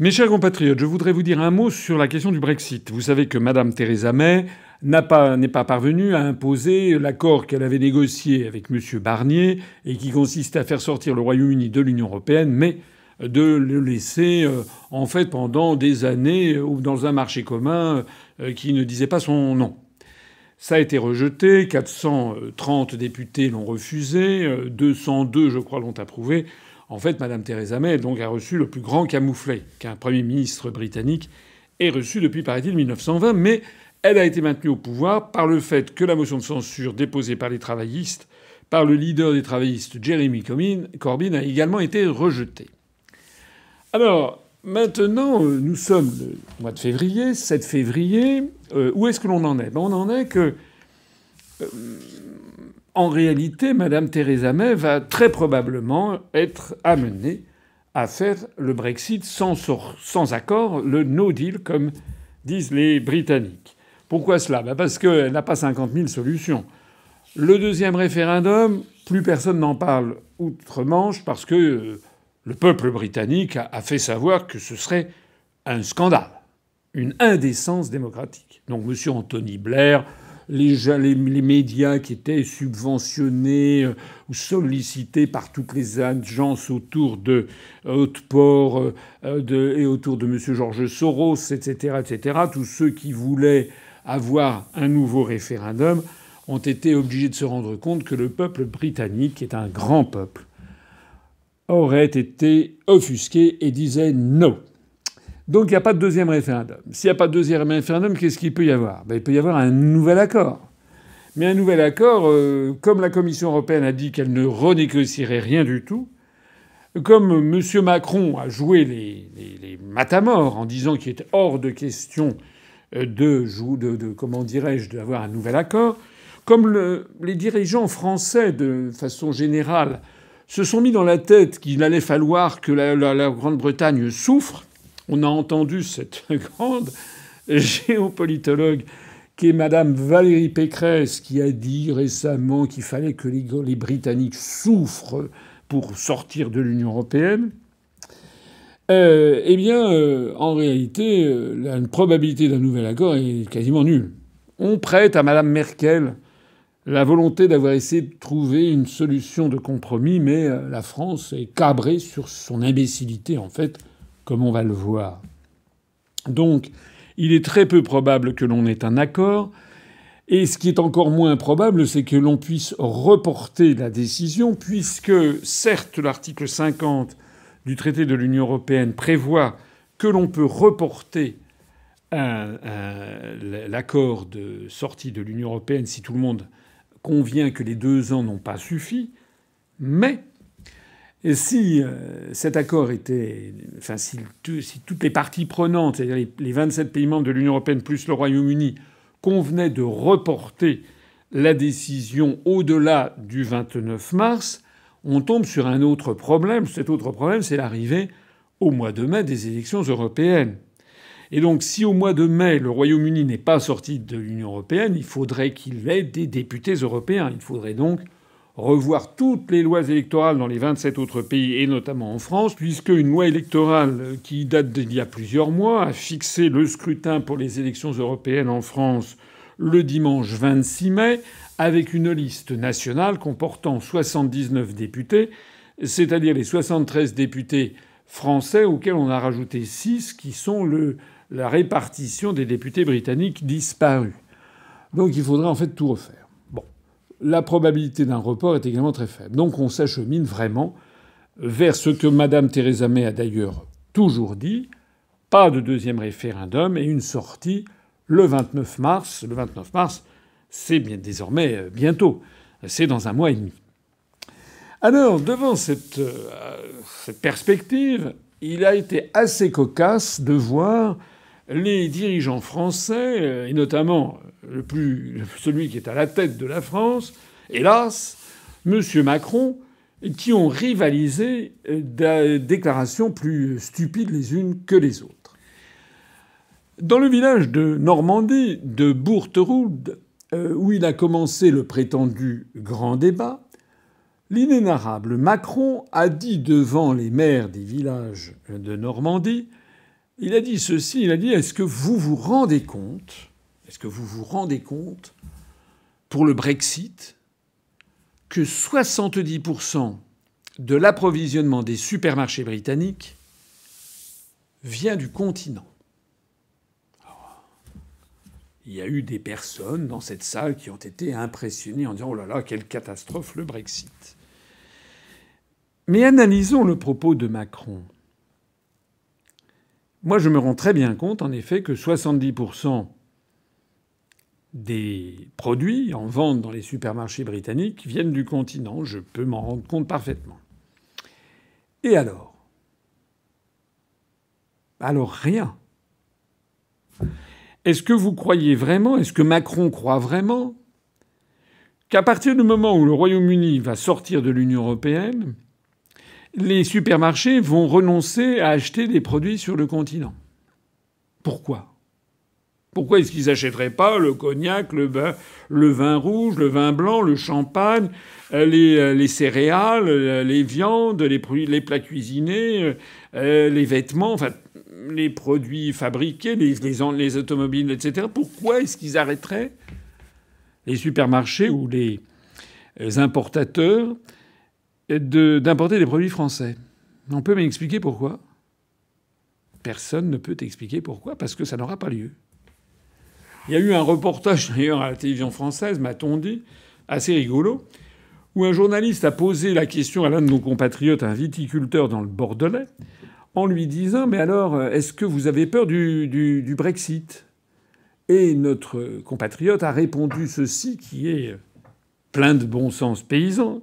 Mes chers compatriotes, je voudrais vous dire un mot sur la question du Brexit. Vous savez que Mme Theresa May n'est pas, parvenue à imposer l'accord qu'elle avait négocié avec M. Barnier et qui consiste à faire sortir le Royaume-Uni de l'Union européenne, mais de le laisser euh, en fait pendant des années euh, dans un marché commun euh, qui ne disait pas son nom. Ça a été rejeté, 430 députés l'ont refusé, 202 je crois l'ont approuvé. En fait, Mme Theresa May donc, a reçu le plus grand camouflet qu'un Premier ministre britannique ait reçu depuis, paraît-il, 1920, mais elle a été maintenue au pouvoir par le fait que la motion de censure déposée par les travaillistes, par le leader des travaillistes, Jeremy Corbyn, a également été rejetée. Alors, maintenant, euh, nous sommes le mois de février, 7 février. Euh, où est-ce que l'on en est? Ben, On en est que euh, en réalité, Mme Theresa May va très probablement être amenée à faire le Brexit sans, accord, le no deal, comme disent les Britanniques. Pourquoi cela? Ben Parce qu'elle n'a pas 50 000 solutions. Le deuxième référendum, plus personne n'en parle outre-Manche parce que euh, le peuple britannique a fait savoir que ce serait un scandale, une indécence démocratique. Donc M. Anthony Blair les, médias qui étaient subventionnés euh, ou sollicités par toutes les agences autour de Haute-Port euh, euh, et autour de M. Georges Soros, etc., etc., tous ceux qui voulaient avoir un nouveau référendum ont été obligés de se rendre compte que le peuple britannique, qui est un grand peuple, aurait été offusqué et disait non. Donc il n'y a pas de deuxième référendum. S'il n'y a pas de deuxième référendum, qu'est-ce qu'il peut y avoir? Ben, Il peut y avoir un nouvel accord. Mais un nouvel accord, euh, comme la Commission européenne a dit qu'elle ne renégocierait rien du tout, comme M. Macron a joué les, matamores en disant qu'il était hors de question euh, de, de, de comment dirais-je, d'avoir un nouvel accord, comme le, les dirigeants français, de façon générale, se sont mis dans la tête qu'il allait falloir que la Grande-Bretagne souffre, on a entendu cette grande géopolitologue qui est Madame Valérie Pécresse, qui a dit récemment qu'il fallait que les, Britanniques souffrent pour sortir de l'Union européenne. Euh, eh bien, euh, en réalité, euh, la probabilité d'un nouvel accord est quasiment nulle. On prête à Madame Merkel la volonté d'avoir essayé de trouver une solution de compromis, mais la France est cabrée sur son imbécilité, en fait, comme on va le voir. Donc, il est très peu probable que l'on ait un accord. Et ce qui est encore moins probable, c'est que l'on puisse reporter la décision, puisque certes l'article 50 du traité de l'Union européenne prévoit que l'on peut reporter l'accord de sortie de l'Union européenne si tout le monde convient que les deux ans n'ont pas suffi, mais et si euh, cet accord était, enfin, si, toutes les parties prenantes, c'est-à-dire les 27 pays membres de l'Union européenne plus le Royaume-Uni, convenaient de reporter la décision au-delà du 29 mars, on tombe sur un autre problème. Cet autre problème, c'est l'arrivée au mois de mai des élections européennes. Et donc, si au mois de mai, le Royaume-Uni n'est pas sorti de l'Union européenne, il faudrait qu'il ait des députés européens. Il faudrait donc revoir toutes les lois électorales dans les 27 autres pays et notamment en France, puisque une loi électorale qui date d'il y a plusieurs mois a fixé le scrutin pour les élections européennes en France le dimanche 26 mai avec une liste nationale comportant 79 députés, c'est-à-dire les 73 députés français auxquels on a rajouté 6 qui sont la répartition des députés britanniques disparus. Donc il faudrait en fait tout refaire la probabilité d'un report est également très faible. Donc on s'achemine vraiment vers ce que Mme Theresa May a d'ailleurs toujours dit pas de deuxième référendum et une sortie le 29 mars. Le 29 mars, c'est bien désormais euh, bientôt. C'est dans un mois et demi. Alors, devant cette, euh, cette perspective, il a été assez cocasse de voir les dirigeants français, euh, et notamment celui qui est à la tête de la France, hélas, M. Macron, qui ont rivalisé euh, des déclarations plus stupides les unes que les autres. Dans le village de Normandie, de Bourteroude, euh, où il a commencé le prétendu grand débat, l'inénarrable Macron a dit devant les maires des villages de Normandie Il a dit ceci, il a dit est-ce que vous vous rendez compte Est-ce que vous vous rendez compte pour le Brexit que 70% de l'approvisionnement des supermarchés britanniques vient du continent? il y a eu des personnes dans cette salle qui ont été impressionnées en disant Oh là là, quelle catastrophe le Brexit. Mais analysons le propos de Macron. Moi, je me rends très bien compte, en effet, que 70% des produits en vente dans les supermarchés britanniques viennent du continent. Je peux m'en rendre compte parfaitement. Et alors? Alors rien. Est-ce que vous croyez vraiment, est-ce que Macron croit vraiment qu'à partir du moment où le Royaume-Uni va sortir de l'Union européenne, les supermarchés vont renoncer à acheter des produits sur le continent. Pourquoi? Pourquoi est-ce qu'ils n'achèteraient pas le cognac, le vin, le vin, rouge, le vin blanc, le champagne, euh, les, euh, les céréales, euh, les viandes, les, plats cuisinés, les vêtements, enfin les produits fabriqués, les, automobiles, etc. Pourquoi est-ce qu'ils arrêteraient? Les supermarchés ou les importateurs d'importer des produits français On peut m'expliquer pourquoi? Personne ne peut expliquer pourquoi, parce que ça n'aura pas lieu. Il y a eu un reportage d'ailleurs à la télévision française, m'a-t-on dit, assez rigolo, où un journaliste a posé la question à l'un de nos compatriotes, un viticulteur dans le Bordelais, en lui disant Mais alors, est-ce que vous avez peur du, du Brexit? Et notre compatriote a répondu ceci, qui est plein de bon sens paysan.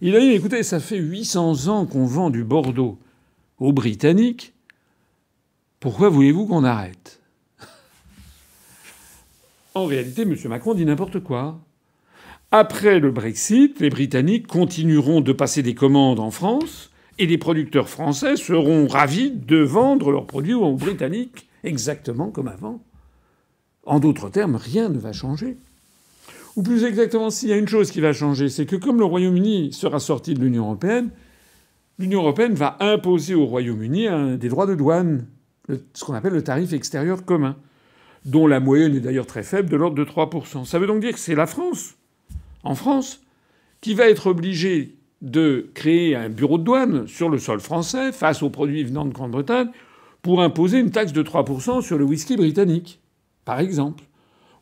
Il a dit Écoutez, ça fait 800 ans qu'on vend du Bordeaux aux Britanniques. Pourquoi voulez-vous qu'on arrête? En réalité, M. Macron dit n'importe quoi. Après le Brexit, les Britanniques continueront de passer des commandes en France et les producteurs français seront ravis de vendre leurs produits aux Britanniques exactement comme avant. En d'autres termes, rien ne va changer. Ou plus exactement, s'il y a une chose qui va changer, c'est que comme le Royaume-Uni sera sorti de l'Union européenne, l'Union européenne va imposer au Royaume-Uni des droits de douane, ce qu'on appelle le tarif extérieur commun dont la moyenne est d'ailleurs très faible, de l'ordre de 3%. Ça veut donc dire que c'est la France, en France, qui va être obligée de créer un bureau de douane sur le sol français face aux produits venant de Grande-Bretagne pour imposer une taxe de 3% sur le whisky britannique, par exemple,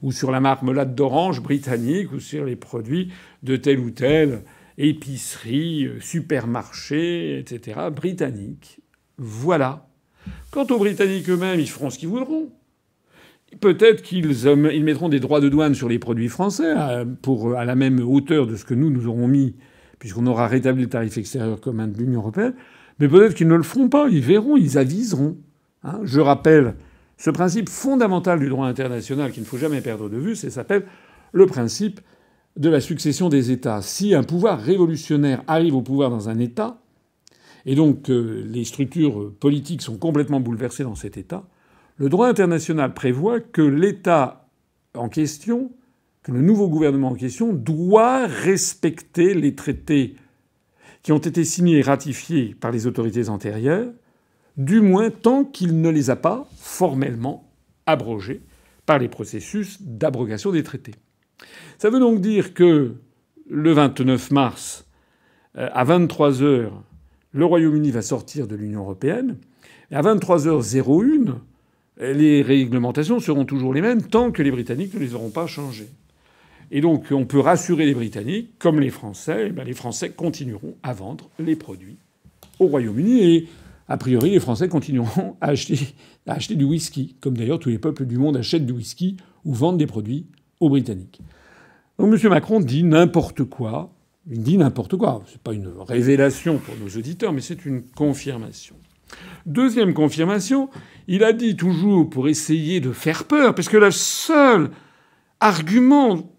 ou sur la marmelade d'orange britannique, ou sur les produits de telle ou telle épicerie, supermarché, etc., britannique. Voilà. Quant aux Britanniques eux-mêmes, ils feront ce qu'ils voudront. Peut-être qu'ils ils mettront des droits de douane sur les produits français à, pour, à la même hauteur de ce que nous, nous aurons mis, puisqu'on aura rétabli le tarif extérieur commun de l'Union européenne. Mais peut-être qu'ils ne le feront pas. Ils verront, ils aviseront. Hein. Je rappelle ce principe fondamental du droit international qu'il ne faut jamais perdre de vue, ça s'appelle le principe de la succession des États. Si un pouvoir révolutionnaire arrive au pouvoir dans un État, et donc les structures politiques sont complètement bouleversées dans cet État, le droit international prévoit que l'État en question, que le nouveau gouvernement en question, doit respecter les traités qui ont été signés et ratifiés par les autorités antérieures, du moins tant qu'il ne les a pas formellement abrogés par les processus d'abrogation des traités. Ça veut donc dire que le 29 mars, euh, à 23 heures, le Royaume-Uni va sortir de l'Union européenne. Et à 23h01, les réglementations seront toujours les mêmes tant que les Britanniques ne les auront pas changées. Et donc on peut rassurer les Britanniques, comme les Français, eh les Français continueront à vendre les produits au Royaume-Uni a priori les Français continueront à acheter, du whisky, comme d'ailleurs tous les peuples du monde achètent du whisky ou vendent des produits aux Britanniques. Donc M. Macron dit n'importe quoi. Il dit n'importe quoi. C'est pas une révélation pour nos auditeurs, mais c'est une confirmation. Deuxième confirmation, il a dit toujours pour essayer de faire peur, parce que le seul argument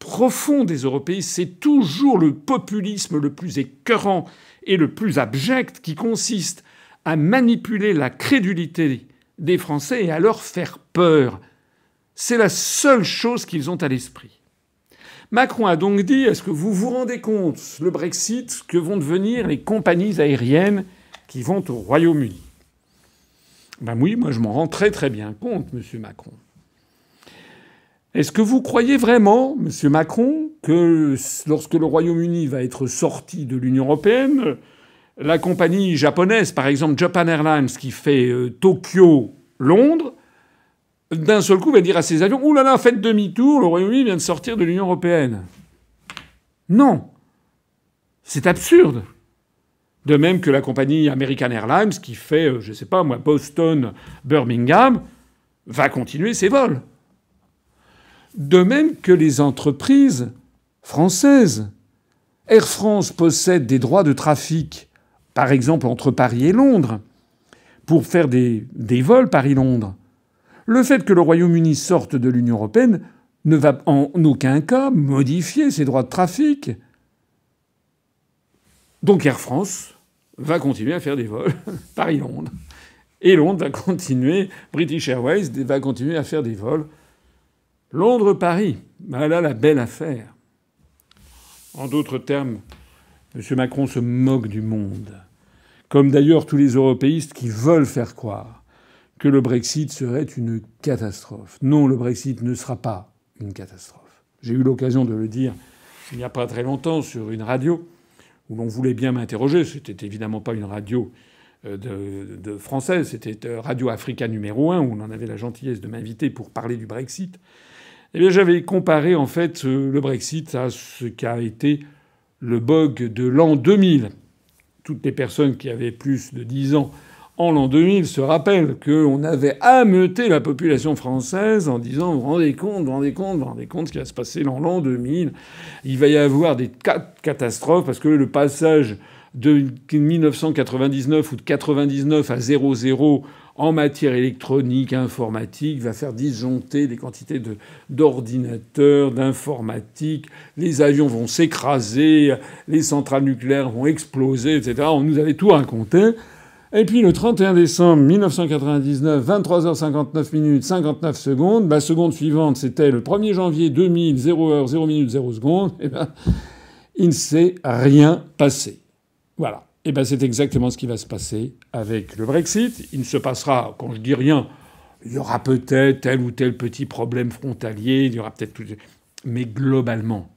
profond des Européens, c'est toujours le populisme le plus écœurant et le plus abject qui consiste à manipuler la crédulité des Français et à leur faire peur. C'est la seule chose qu'ils ont à l'esprit. Macron a donc dit Est-ce que vous vous rendez compte, le Brexit, que vont devenir les compagnies aériennes qui vont au Royaume-Uni? Ben oui, moi je m'en rends très très bien compte, monsieur Macron. Est-ce que vous croyez vraiment, monsieur Macron, que lorsque le Royaume-Uni va être sorti de l'Union européenne, la compagnie japonaise, par exemple Japan Airlines, qui fait euh, Tokyo-Londres, d'un seul coup va dire à ses avions Ouh là là, faites demi-tour, le Royaume-Uni vient de sortir de l'Union européenne. Non. C'est absurde. De même que la compagnie American Airlines, qui fait, euh, je ne sais pas moi, Boston-Birmingham, va continuer ses vols. De même que les entreprises françaises. Air France possède des droits de trafic, par exemple entre Paris et Londres, pour faire des, vols Paris-Londres. Le fait que le Royaume-Uni sorte de l'Union européenne ne va en aucun cas modifier ses droits de trafic. Donc Air France va continuer à faire des vols Paris-Londres. Et Londres va continuer, British Airways va continuer à faire des vols Londres-Paris. Voilà la belle affaire. En d'autres termes, M. Macron se moque du monde. Comme d'ailleurs tous les européistes qui veulent faire croire que le Brexit serait une catastrophe. Non, le Brexit ne sera pas une catastrophe. J'ai eu l'occasion de le dire il n'y a pas très longtemps sur une radio où l'on voulait bien m'interroger. C'était évidemment pas une radio euh, de, française, c'était euh, Radio Africa numéro un où on avait la gentillesse de m'inviter pour parler du Brexit. Eh bien, j'avais comparé en fait euh, le Brexit à ce qu'a été le bug de l'an 2000. Toutes les personnes qui avaient plus de 10 ans en l'an 2000 se rappellent qu'on avait ameuté la population française en disant vous rendez compte, vous rendez compte, vous rendez compte ce qui va se passer dans l'an 2000. Il va y avoir des catastrophes parce que le passage de 1999 ou de 99 à 00 en matière électronique, informatique, va faire disjoncter des quantités d'ordinateurs, d'informatique, les avions vont s'écraser, les centrales nucléaires vont exploser, etc. On nous avait tout raconté. Et puis le 31 décembre 1999, 23h59 minutes 59 secondes, la seconde suivante c'était le 1er janvier 2000, 0h 0 minutes 0 secondes, et ben il ne s'est rien passé. Voilà. Et ben c'est exactement ce qui va se passer avec le Brexit. Il ne se passera, quand je dis rien, il y aura peut-être tel ou tel petit problème frontalier, il y aura peut-être tout. Mais globalement,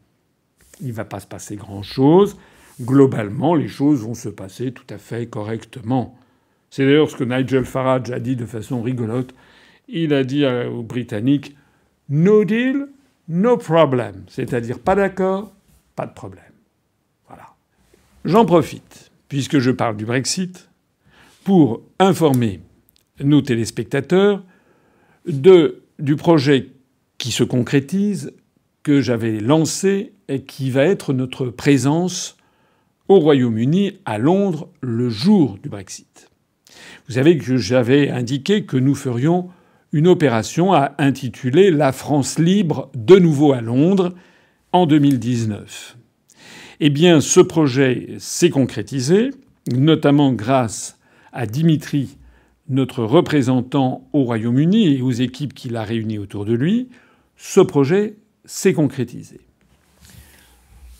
il ne va pas se passer grand-chose. Globalement, les choses vont se passer tout à fait correctement. C'est d'ailleurs ce que Nigel Farage a dit de façon rigolote. Il a dit aux Britanniques No deal, no problem. C'est-à-dire pas d'accord, pas de problème. Voilà. J'en profite puisque je parle du Brexit, pour informer nos téléspectateurs du projet qui se concrétise, que j'avais lancé et qui va être notre présence au Royaume-Uni, à Londres, le jour du Brexit. Vous savez que j'avais indiqué que nous ferions une opération à intituler La France libre de nouveau à Londres en 2019. Eh bien, ce projet s'est concrétisé, notamment grâce à Dimitri, notre représentant au Royaume-Uni et aux équipes qu'il a réunies autour de lui. Ce projet s'est concrétisé.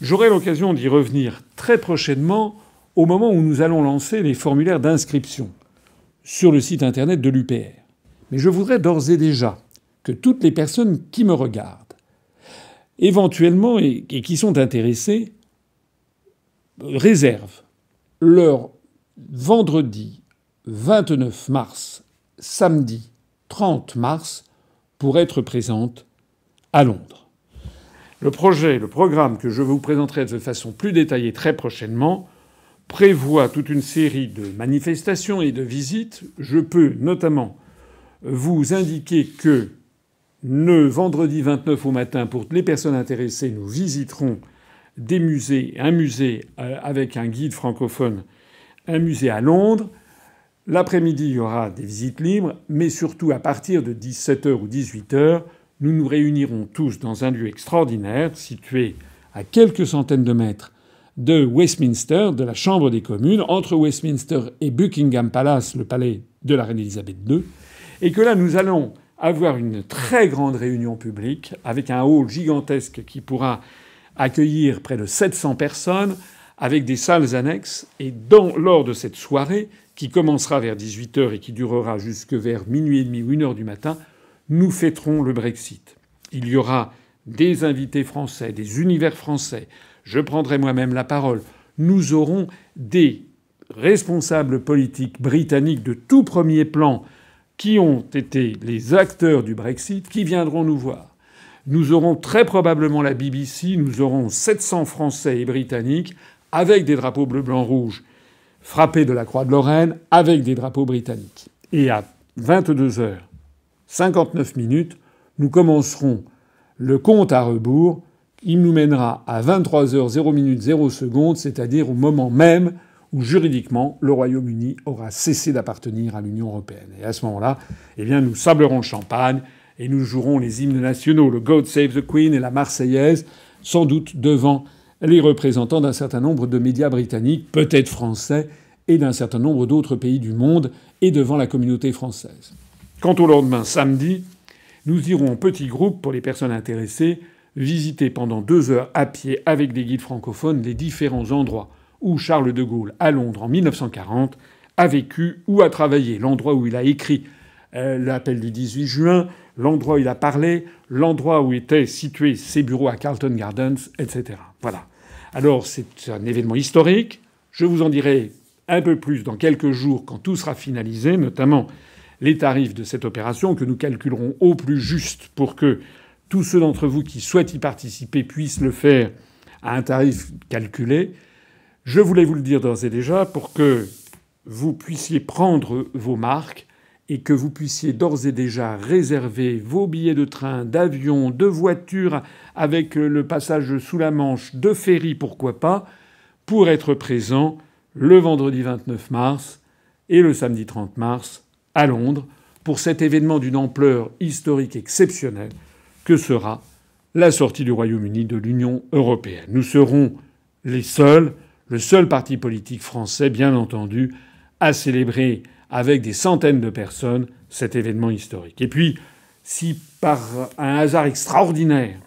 J'aurai l'occasion d'y revenir très prochainement au moment où nous allons lancer les formulaires d'inscription sur le site internet de l'UPR. Mais je voudrais d'ores et déjà que toutes les personnes qui me regardent, éventuellement et, qui sont intéressées, réservent leur vendredi 29 mars, samedi 30 mars, pour être présente à Londres. Le projet, le programme que je vous présenterai de façon plus détaillée très prochainement prévoit toute une série de manifestations et de visites. Je peux notamment vous indiquer que le vendredi 29 au matin, pour les personnes intéressées, nous visiterons des musées, un musée euh, avec un guide francophone, un musée à Londres. L'après-midi, il y aura des visites libres, mais surtout à partir de 17h ou 18h, nous nous réunirons tous dans un lieu extraordinaire situé à quelques centaines de mètres de Westminster, de la Chambre des communes, entre Westminster et Buckingham Palace, le palais de la reine Elisabeth II, et que là nous allons avoir une très grande réunion publique avec un hall gigantesque qui pourra accueillir près de 700 personnes, avec des salles annexes. Et lors de cette soirée, qui commencera vers 18h et qui durera jusque vers minuit et demi ou une heure du matin, nous fêterons le Brexit. Il y aura des invités français, des univers français. Je prendrai moi-même la parole. Nous aurons des responsables politiques britanniques de tout premier plan qui ont été les acteurs du Brexit qui viendront nous voir. Nous aurons très probablement la BBC, nous aurons 700 Français et Britanniques avec des drapeaux bleu, blanc, rouge frappés de la Croix de Lorraine avec des drapeaux britanniques. Et à 22h 59 minutes, nous commencerons le compte à rebours. Il nous mènera à 23h 0 minutes 0 secondes, c'est-à-dire au moment même où juridiquement le Royaume-Uni aura cessé d'appartenir à l'Union européenne. Et à ce moment-là, eh bien, nous sablerons le champagne et nous jouerons les hymnes nationaux, le God Save the Queen et la Marseillaise, sans doute devant les représentants d'un certain nombre de médias britanniques, peut-être français, et d'un certain nombre d'autres pays du monde, et devant la communauté française. Quant au lendemain, samedi, nous irons en petit groupe, pour les personnes intéressées, visiter pendant deux heures à pied avec des guides francophones les différents endroits où Charles de Gaulle, à Londres en 1940, a vécu ou a travaillé, l'endroit où il a écrit euh, l'appel du 18 juin, l'endroit où il a parlé, l'endroit où étaient situés ses bureaux à Carlton Gardens, etc. Voilà. Alors c'est un événement historique. Je vous en dirai un peu plus dans quelques jours quand tout sera finalisé, notamment les tarifs de cette opération que nous calculerons au plus juste pour que tous ceux d'entre vous qui souhaitent y participer puissent le faire à un tarif calculé. Je voulais vous le dire d'ores et déjà pour que vous puissiez prendre vos marques et que vous puissiez d'ores et déjà réserver vos billets de train, d'avion, de voiture avec le passage sous la Manche, de ferry, pourquoi pas, pour être présent le vendredi 29 mars et le samedi 30 mars à Londres pour cet événement d'une ampleur historique exceptionnelle que sera la sortie du Royaume-Uni de l'Union européenne. Nous serons les seuls, le seul parti politique français, bien entendu, à célébrer avec des centaines de personnes cet événement historique. Et puis, si par un hasard extraordinaire,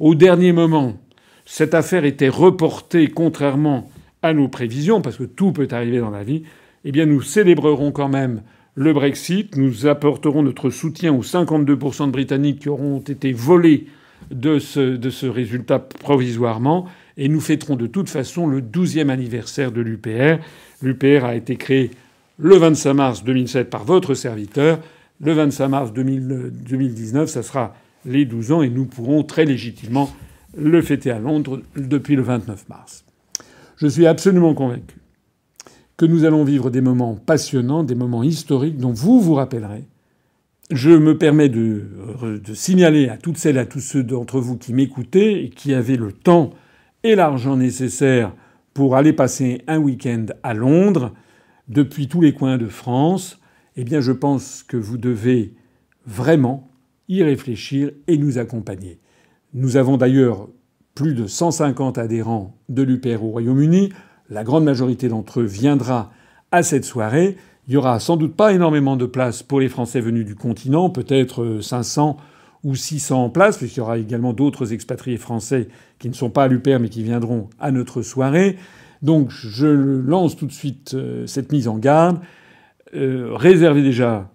au dernier moment, cette affaire était reportée contrairement à nos prévisions, parce que tout peut arriver dans la vie, eh bien nous célébrerons quand même le Brexit, nous apporterons notre soutien aux 52% de Britanniques qui auront été volés de ce, de ce résultat provisoirement, et nous fêterons de toute façon le 12e anniversaire de l'UPR. L'UPR a été créé le 25 mars 2007 par votre serviteur. Le 25 mars 2019, ça sera les 12 ans et nous pourrons très légitimement le fêter à Londres depuis le 29 mars. Je suis absolument convaincu que nous allons vivre des moments passionnants, des moments historiques dont vous vous rappellerez. Je me permets de, de signaler à toutes celles et à tous ceux d'entre vous qui m'écoutaient et qui avaient le temps et l'argent nécessaire pour aller passer un week-end à Londres, depuis tous les coins de France, eh bien je pense que vous devez vraiment y réfléchir et nous accompagner. Nous avons d'ailleurs plus de 150 adhérents de l'UPR au Royaume-Uni. La grande majorité d'entre eux viendra à cette soirée. Il y aura sans doute pas énormément de places pour les Français venus du continent, peut-être 500 ou 600 places, puisqu'il y aura également d'autres expatriés français qui ne sont pas à l'UPR mais qui viendront à notre soirée. Donc je lance tout de suite euh, cette mise en garde. Euh, réservez déjà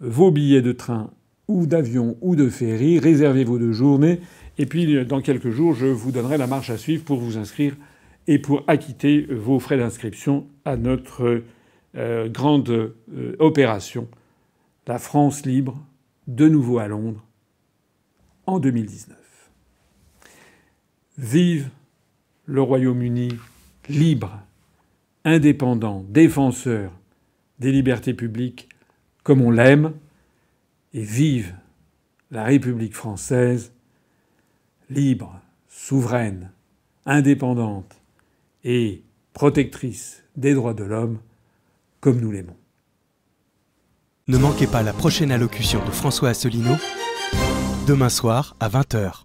vos billets de train ou d'avion ou de ferry, réservez vos deux journées et puis, dans quelques jours, je vous donnerai la marche à suivre pour vous inscrire et pour acquitter vos frais d'inscription à notre euh, grande euh, opération, la France libre, de nouveau à Londres, en 2019. Vive le Royaume-Uni libre, indépendant, défenseur des libertés publiques comme on l'aime, et vive la République française libre, souveraine, indépendante et protectrice des droits de l'homme comme nous l'aimons. Ne manquez pas la prochaine allocution de François Asselineau, demain soir à 20h.